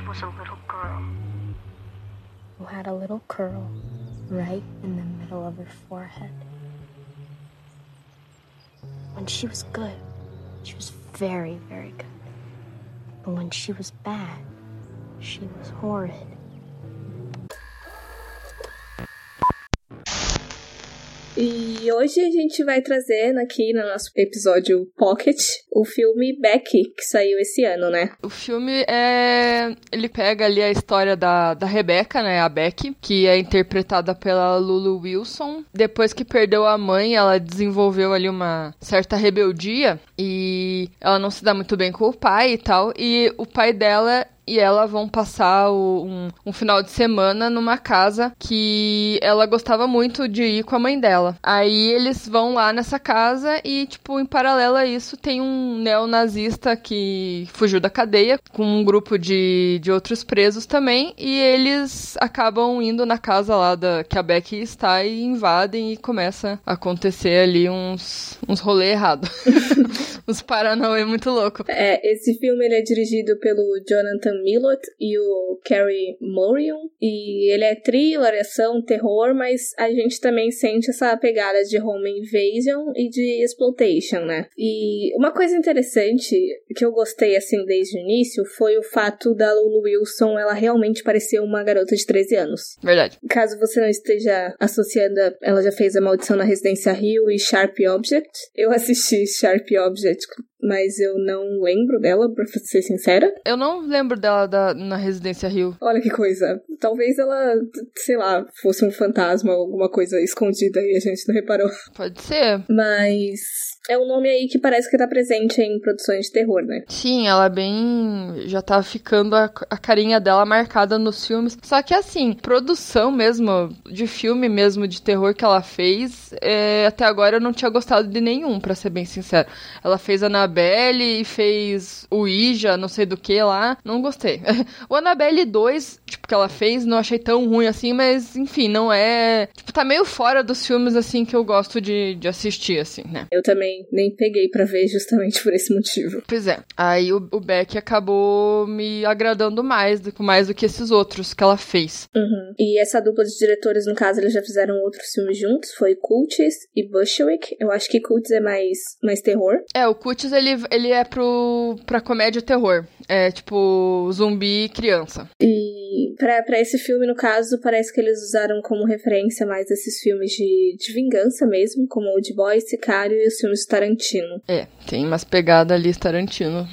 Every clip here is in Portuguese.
was a little girl who had a little curl right in the middle of her forehead. When she was good, she was very, very good. But when she was bad, she was horrid. E hoje a gente vai trazer aqui no nosso episódio Pocket o filme Becky, que saiu esse ano, né? O filme é. Ele pega ali a história da, da Rebecca, né? A Becky, que é interpretada pela Lulu Wilson. Depois que perdeu a mãe, ela desenvolveu ali uma certa rebeldia e ela não se dá muito bem com o pai e tal. E o pai dela e ela vão passar o, um, um, final de semana numa casa que ela gostava muito de ir com a mãe dela. Aí eles vão lá nessa casa e, tipo, em paralelo a isso, tem um neonazista que fugiu da cadeia com um grupo de, de outros presos também. E eles acabam indo na casa lá da, que a Becky está e invadem e começa a acontecer ali uns, uns rolê errado. uns paranauê muito louco. É, esse filme ele é dirigido pelo Jonathan Millot e o Carrie Morion. E ele é thriller, ação, terror, mas a gente também sente essa pegada de home invasion e de exploitation, né? E uma coisa interessante que eu gostei, assim, desde o início foi o fato da Lulu Wilson, ela realmente parecer uma garota de 13 anos. Verdade. Caso você não esteja associando, ela já fez a Maldição na Residência Rio e Sharp Object. Eu assisti Sharp Object mas eu não lembro dela, pra ser sincera. Eu não lembro dela da, na Residência Rio. Olha que coisa. Talvez ela, sei lá, fosse um fantasma, alguma coisa escondida e a gente não reparou. Pode ser. Mas é um nome aí que parece que tá presente em produções de terror, né? Sim, ela é bem. Já tá ficando a, a carinha dela marcada nos filmes. Só que assim, produção mesmo, de filme mesmo, de terror que ela fez, é, até agora eu não tinha gostado de nenhum, para ser bem sincero. Ela fez Annabelle e fez o Ija, não sei do que lá. Não gostei. o Annabelle 2, tipo, que ela fez, não achei tão ruim assim, mas enfim, não é. Tipo, tá meio fora dos filmes assim que eu gosto de, de assistir, assim, né? Eu também nem, peguei para ver justamente por esse motivo. Pois é. Aí o, o Beck acabou me agradando mais do, mais do que esses outros que ela fez. Uhum. E essa dupla de diretores, no caso, eles já fizeram outros filmes juntos. Foi Cultis e Bushwick. Eu acho que Cultis é mais, mais terror. É, o Cultis, ele, ele é pro, pra comédia terror. É tipo zumbi e criança. E pra, pra esse filme, no caso, parece que eles usaram como referência mais esses filmes de, de vingança mesmo, como o de Boy, Sicário e os filmes Tarantino. É, tem umas pegadas ali Tarantino,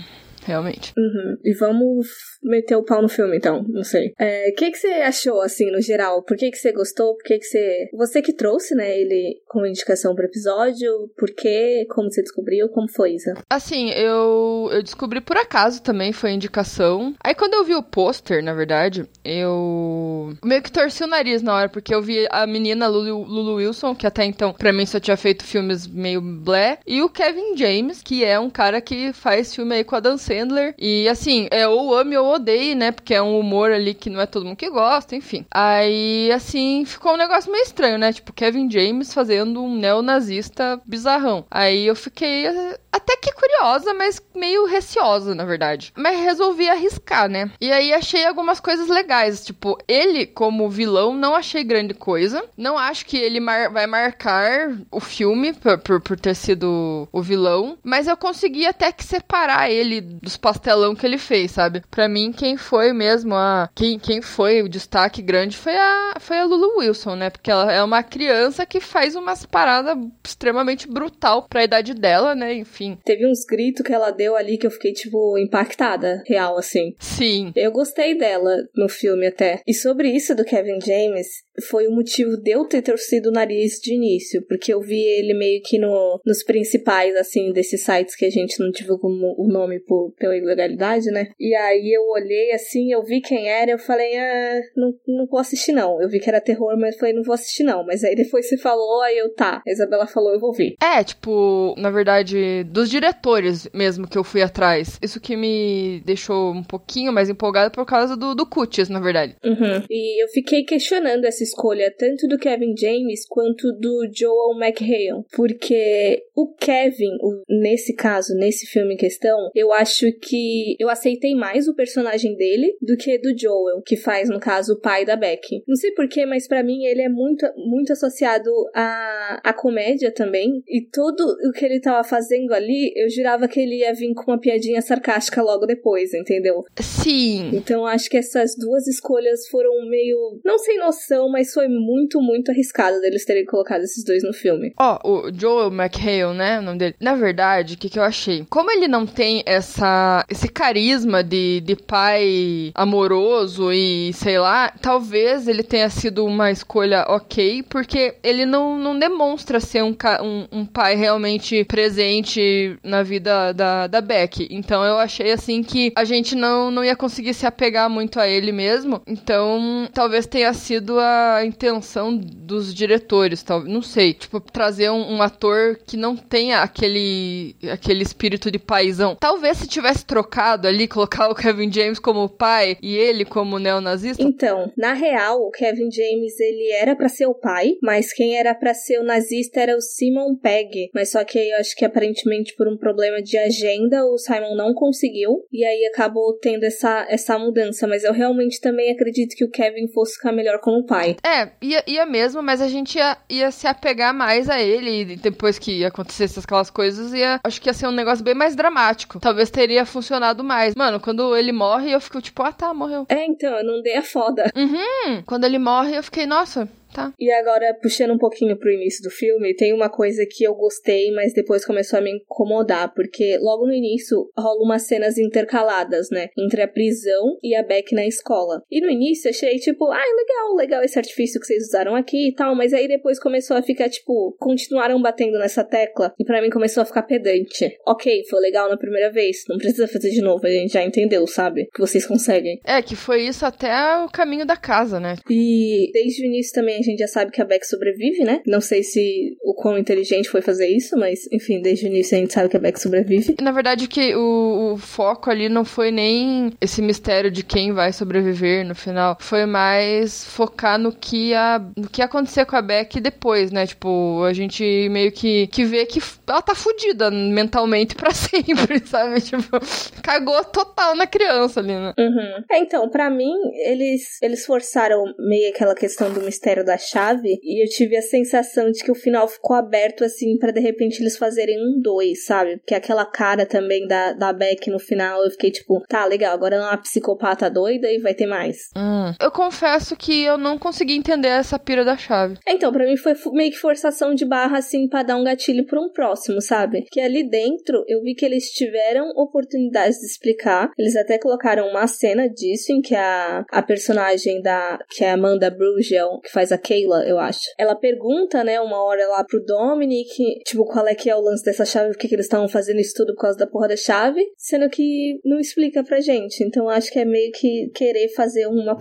realmente. Uhum. E vamos meter o pau no filme, então, não sei. O é, que, que você achou, assim, no geral? Por que, que você gostou? Por que, que você. Você que trouxe, né, ele como indicação pro episódio? Por quê? Como você descobriu? Como foi, Isa? Assim, eu, eu descobri por acaso também, foi indicação. Aí quando eu vi o pôster, na verdade, eu meio que torci o nariz na hora, porque eu vi a menina Lulu, Lulu Wilson, que até então, pra mim, só tinha feito filmes meio blé, e o Kevin James, que é um cara que faz filme aí com a Dan Sandler. E assim, é ou ame ou odeie, né? Porque é um humor ali que não é todo mundo que gosta, enfim. Aí, assim, ficou um negócio meio estranho, né? Tipo, Kevin James fazendo um neonazista bizarrão. Aí eu fiquei até que curiosa, mas meio receosa, na verdade. Mas resolvi arriscar, né? E aí achei algumas coisas legais. Tipo, ele, como vilão, não achei grande coisa. Não acho que ele mar vai marcar o filme por, por, por ter sido o vilão. Mas eu consegui até que separar ele dos pastelão que ele fez, sabe? Pra mim, quem foi mesmo a. Quem, quem foi o destaque grande foi a, foi a Lulu Wilson, né? Porque ela é uma criança que faz umas paradas extremamente brutal pra idade dela, né? Enfim. Teve uns gritos que ela deu ali que eu fiquei, tipo, impactada, real, assim. Sim. Eu gostei dela no filme até. E sobre isso do Kevin James, foi o motivo de eu ter torcido o nariz de início, porque eu vi ele meio que no, nos principais, assim, desses sites que a gente não divulga o nome por, pela ilegalidade, né? E aí eu olhei assim, eu vi quem era, eu falei, ah, não, não vou assistir não. Eu vi que era terror, mas falei, não vou assistir não. Mas aí depois você falou, aí eu, tá. A Isabela falou, eu vou ver. É, tipo, na verdade, dos diretores mesmo que eu fui atrás. Isso que me deixou um pouquinho mais empolgada por causa do, do Cutis, na verdade. Uhum. E eu fiquei questionando essa escolha tanto do Kevin James quanto do Joel McHale, porque o Kevin, o, nesse caso, nesse filme em questão, eu acho que eu aceitei mais o personagem dele do que do Joel, que faz, no caso, o pai da Becky. Não sei porquê, mas para mim ele é muito, muito associado à, à comédia também, e tudo o que ele tava fazendo ali, eu jurava que ele ia vir com uma piadinha sarcástica logo depois, entendeu? Sim. Então acho que essas duas escolhas foram meio. não sem noção, mas foi muito, muito arriscado deles terem colocado esses dois no filme. Ó, oh, o Joel McHale, né? O nome dele. Na verdade, o que, que eu achei? Como ele não tem essa esse carisma de, de pai amoroso e sei lá, talvez ele tenha sido uma escolha ok, porque ele não, não demonstra ser um, um, um pai realmente presente na vida da, da Beck. Então eu achei assim que a gente não, não ia conseguir se apegar muito a ele mesmo. Então talvez tenha sido a intenção dos diretores, tal, não sei, tipo, trazer um, um ator que não tenha aquele aquele espírito de paizão. Talvez se tivesse trocado ali, colocar o Kevin James como pai e ele como neonazista. Então, na real, o Kevin James ele era para ser o pai, mas quem era para ser o nazista era o Simon Pegg. Mas só que eu acho que aparentemente por um problema de agenda o Simon não conseguiu e aí acabou tendo essa essa mudança. Mas eu realmente também acredito que o Kevin fosse ficar melhor como pai. É, ia, ia mesmo, mas a gente ia, ia se apegar mais a ele depois que acontecesse aquelas coisas, ia, acho que ia ser um negócio bem mais dramático. Talvez teria funcionado mais. Mano, quando ele morre, eu fico tipo, ah tá, morreu. É, então, eu não dei a foda. Uhum. Quando ele morre, eu fiquei, nossa, Tá. E agora, puxando um pouquinho pro início do filme, tem uma coisa que eu gostei, mas depois começou a me incomodar, porque logo no início rola umas cenas intercaladas, né? Entre a prisão e a Beck na escola. E no início achei, tipo, ah, legal, legal esse artifício que vocês usaram aqui e tal, mas aí depois começou a ficar, tipo, continuaram batendo nessa tecla, e para mim começou a ficar pedante. Ok, foi legal na primeira vez, não precisa fazer de novo, a gente já entendeu, sabe? Que vocês conseguem. É, que foi isso até o caminho da casa, né? E desde o início também a gente já sabe que a Beck sobrevive, né? Não sei se o quão inteligente foi fazer isso, mas enfim, desde o início a gente sabe que a Beck sobrevive. Na verdade, que o, o foco ali não foi nem esse mistério de quem vai sobreviver no final. Foi mais focar no que, a, no que acontecer com a Beck depois, né? Tipo, a gente meio que, que vê que ela tá fudida mentalmente para sempre, sabe? Tipo, cagou total na criança ali, né? Uhum. É, então, para mim, eles, eles forçaram meio aquela questão do mistério da chave e eu tive a sensação de que o final ficou aberto assim para de repente eles fazerem um dois, sabe? Porque aquela cara também da, da Beck no final eu fiquei tipo, tá, legal, agora ela é uma psicopata doida e vai ter mais. Hum. Eu confesso que eu não consegui entender essa pira da chave. Então, para mim foi meio que forçação de barra assim para dar um gatilho para um próximo, sabe? Que ali dentro eu vi que eles tiveram oportunidades de explicar. Eles até colocaram uma cena disso em que a, a personagem da que é Amanda Brugel, que faz a Kayla, eu acho. Ela pergunta, né, uma hora lá pro Dominic, tipo, qual é que é o lance dessa chave, por que, que eles estavam fazendo isso tudo por causa da porra da chave, sendo que não explica pra gente. Então acho que é meio que querer fazer uma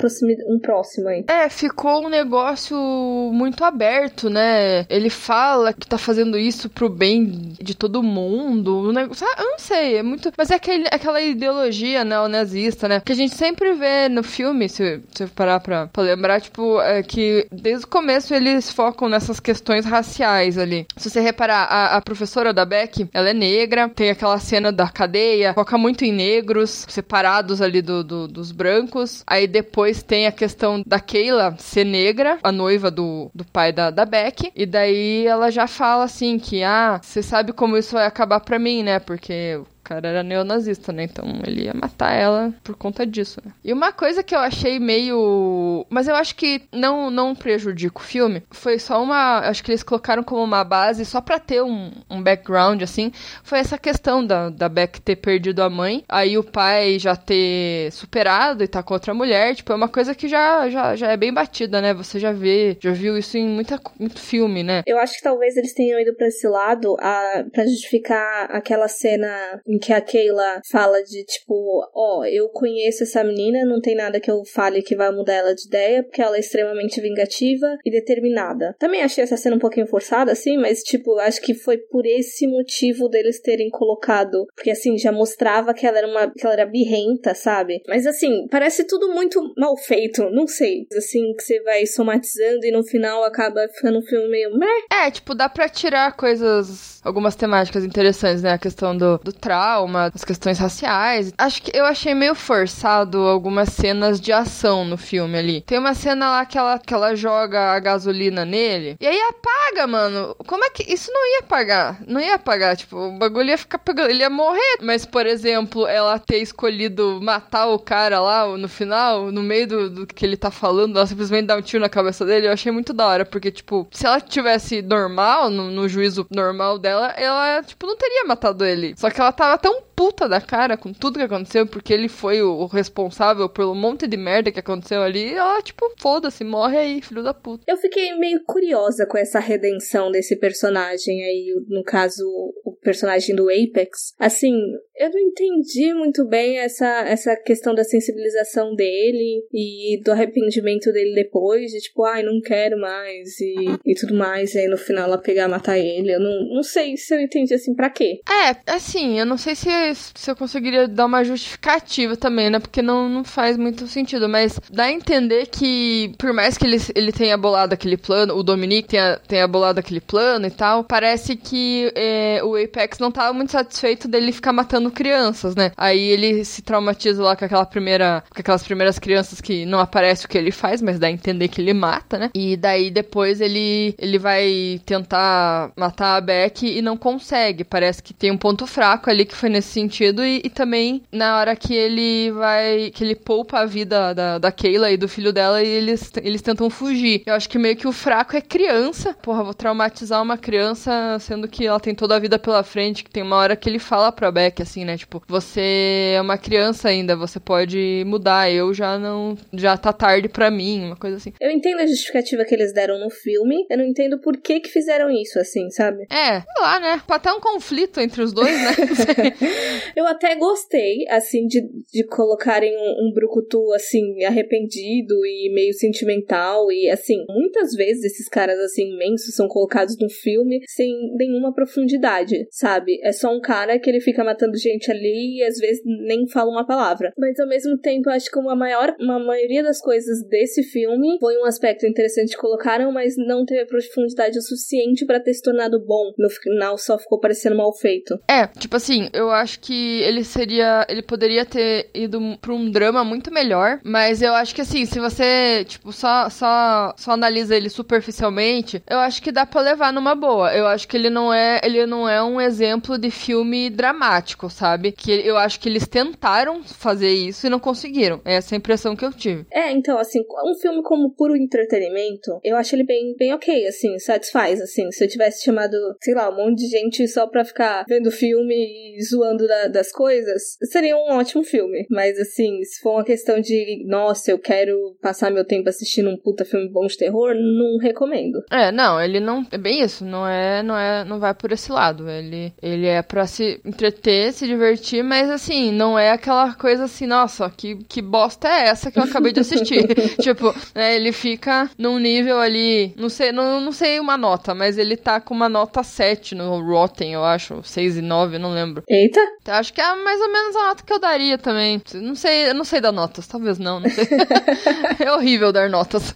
um próximo aí. É, ficou um negócio muito aberto, né? Ele fala que tá fazendo isso pro bem de todo mundo. O negócio, eu não sei, é muito. Mas é aquele, aquela ideologia neonazista, né? Que a gente sempre vê no filme, se você parar pra, pra lembrar, tipo, é que desde o começo eles focam nessas questões raciais ali. Se você reparar, a, a professora da Beck, ela é negra, tem aquela cena da cadeia, foca muito em negros, separados ali do, do, dos brancos. Aí depois tem a questão da Keila ser negra, a noiva do, do pai da, da Beck. E daí ela já fala assim que, ah, você sabe como isso vai acabar pra mim, né? Porque cara era neonazista, né? Então ele ia matar ela por conta disso, né? E uma coisa que eu achei meio. Mas eu acho que não, não prejudica o filme. Foi só uma. Acho que eles colocaram como uma base só pra ter um, um background, assim. Foi essa questão da, da Beck ter perdido a mãe. Aí o pai já ter superado e tá com outra mulher. Tipo, é uma coisa que já, já, já é bem batida, né? Você já vê, já viu isso em muita, muito filme, né? Eu acho que talvez eles tenham ido pra esse lado a, pra justificar aquela cena em que a Keila fala de tipo, ó, oh, eu conheço essa menina, não tem nada que eu fale que vai mudar ela de ideia, porque ela é extremamente vingativa e determinada. Também achei essa cena um pouquinho forçada, assim, mas tipo, acho que foi por esse motivo deles terem colocado, porque assim, já mostrava que ela era uma, que ela era birrenta, sabe? Mas assim, parece tudo muito mal feito, não sei. Assim, que você vai somatizando e no final acaba ficando um filme meio meh. É, tipo, dá pra tirar coisas, algumas temáticas interessantes, né? A questão do, do trauma, as questões raciais. Acho que eu achei meio forçado algumas cenas de ação no filme ali. Tem uma cena lá que ela, que ela joga a gasolina nele, e aí apaga, mano. Como é que. Isso não ia apagar. Não ia apagar. Tipo, o bagulho ia ficar pegando. Ele ia morrer. Mas, por exemplo, ela ter escolhido matar o cara lá no final, no meio do, do que ele tá falando, ela simplesmente dá um tiro na cabeça dele, eu achei muito da hora. Porque, tipo, se ela tivesse normal, no, no juízo normal dela, ela, tipo, não teria matado ele. Só que ela tava tão puta da cara com tudo que aconteceu, porque ele foi o, responsável pelo monte de merda que aconteceu ali. ela, tipo, foda-se, morre aí, filho da puta. Eu fiquei meio curiosa com essa redenção desse personagem aí, no caso, o personagem do Apex. Assim, eu não entendi muito bem essa, essa questão da sensibilização dele e do arrependimento dele depois, de tipo, ai, não quero mais e, e tudo mais, e aí no final ela pegar e matar ele. Eu não, não sei se eu entendi assim, pra quê? É, assim, eu não sei se, se eu conseguiria dar uma justificativa também, né? Porque não, não faz muito sentido, mas dá a entender que, por mais que ele, ele tenha bolado aquele plano, o Dominique tenha, tenha bolado aquele plano e tal, parece que é, o Apex não tava muito satisfeito dele ficar matando crianças, né? Aí ele se traumatiza lá com aquela primeira. com aquelas primeiras crianças que não aparece o que ele faz, mas dá a entender que ele mata, né? E daí depois ele, ele vai tentar matar a Beck e não consegue. Parece que tem um ponto fraco ali que foi nesse sentido. E, e também na hora que ele vai. que ele poupa a vida da, da Keila e do filho dela e eles, eles tentam fugir. Eu acho que meio que o fraco é criança. Porra, vou traumatizar uma criança, sendo que ela tem toda a vida pela frente. Que tem uma hora que ele fala pra Beck assim né? Tipo, você é uma criança ainda, você pode mudar. Eu já não. Já tá tarde pra mim, uma coisa assim. Eu entendo a justificativa que eles deram no filme. Eu não entendo por que que fizeram isso, assim, sabe? É, sei lá, né? Pra ter um conflito entre os dois, né? eu até gostei, assim, de, de colocarem um, um brucutu, assim, arrependido e meio sentimental. E, assim, muitas vezes esses caras, assim, imensos são colocados no filme sem nenhuma profundidade, sabe? É só um cara que ele fica matando gente ali e às vezes nem fala uma palavra. Mas ao mesmo tempo, acho que uma maior, uma maioria das coisas desse filme foi um aspecto interessante que colocaram, mas não teve profundidade o suficiente para ter se tornado bom. No final só ficou parecendo mal feito. É, tipo assim, eu acho que ele seria, ele poderia ter ido pra um drama muito melhor, mas eu acho que assim, se você, tipo, só só só analisa ele superficialmente, eu acho que dá para levar numa boa. Eu acho que ele não é, ele não é um exemplo de filme dramático, sabe? Que eu acho que eles tentaram fazer isso e não conseguiram. É essa a impressão que eu tive. É, então, assim, um filme como puro entretenimento, eu acho ele bem, bem ok, assim, satisfaz, assim. Se eu tivesse chamado, sei lá, um monte de gente só pra ficar vendo filme e zoando da, das coisas, seria um ótimo filme. Mas, assim, se for uma questão de, nossa, eu quero passar meu tempo assistindo um puta filme bom de terror, não recomendo. É, não, ele não. É bem isso, não é, não é, não vai por esse lado. Ele, ele é pra se entreter, se divertir, mas assim, não é aquela coisa assim, nossa, que, que bosta é essa que eu acabei de assistir? tipo, né, ele fica num nível ali, não sei, não, não sei uma nota, mas ele tá com uma nota 7 no Rotten, eu acho, 6 e 9, não lembro. Eita! Então, acho que é mais ou menos a nota que eu daria também. Não sei, eu não sei dar notas, talvez não, não sei. é horrível dar notas.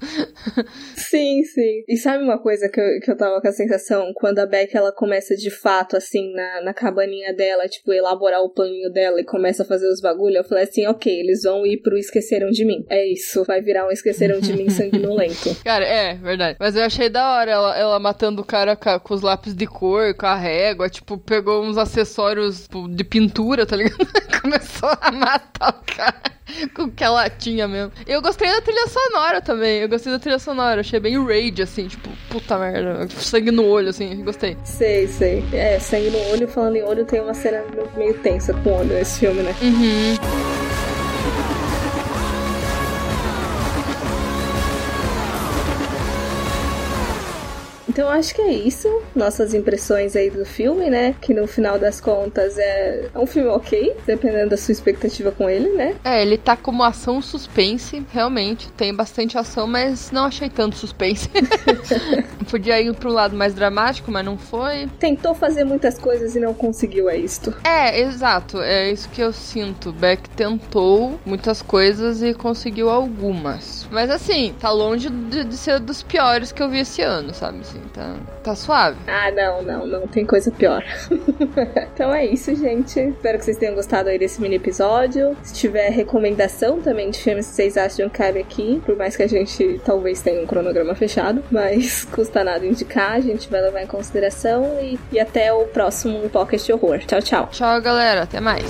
sim, sim. E sabe uma coisa que eu, que eu tava com a sensação? Quando a Beck, ela começa de fato, assim, na, na cabaninha dela, tipo, elaborar elaborar o planinho dela e começa a fazer os bagulho, eu falei assim, ok, eles vão ir pro Esqueceram de Mim. É isso, vai virar um Esqueceram de Mim sanguinolento. Cara, é, verdade. Mas eu achei da hora ela, ela matando o cara com, com, os lápis de cor, com a régua, tipo, pegou uns acessórios tipo, de pintura, tá ligado? Começou a matar o cara. com o que ela tinha mesmo. Eu gostei da trilha sonora também. Eu gostei da trilha sonora. Achei bem rage, assim, tipo, puta merda. Sangue no olho, assim, gostei. Sei, sei. É, sangue no olho, falando em olho, tem uma cena meio tensa com olho nesse filme, né? Uhum. Então acho que é isso. Nossas impressões aí do filme, né? Que no final das contas é um filme ok, dependendo da sua expectativa com ele, né? É, ele tá como ação suspense, realmente. Tem bastante ação, mas não achei tanto suspense. Podia ir pro lado mais dramático, mas não foi. Tentou fazer muitas coisas e não conseguiu, é isto. É, exato. É isso que eu sinto. Beck tentou muitas coisas e conseguiu algumas. Mas assim, tá longe de, de ser dos piores que eu vi esse ano, sabe? Assim, tá, tá suave. Ah, não, não, não. Tem coisa pior. então é isso, gente. Espero que vocês tenham gostado aí desse mini episódio. Se tiver recomendação também de filmes que vocês acham que cabe aqui, por mais que a gente talvez tenha um cronograma fechado, mas custa nada indicar, a gente vai levar em consideração e, e até o próximo Pocket Horror. Tchau, tchau. Tchau, galera. Até mais.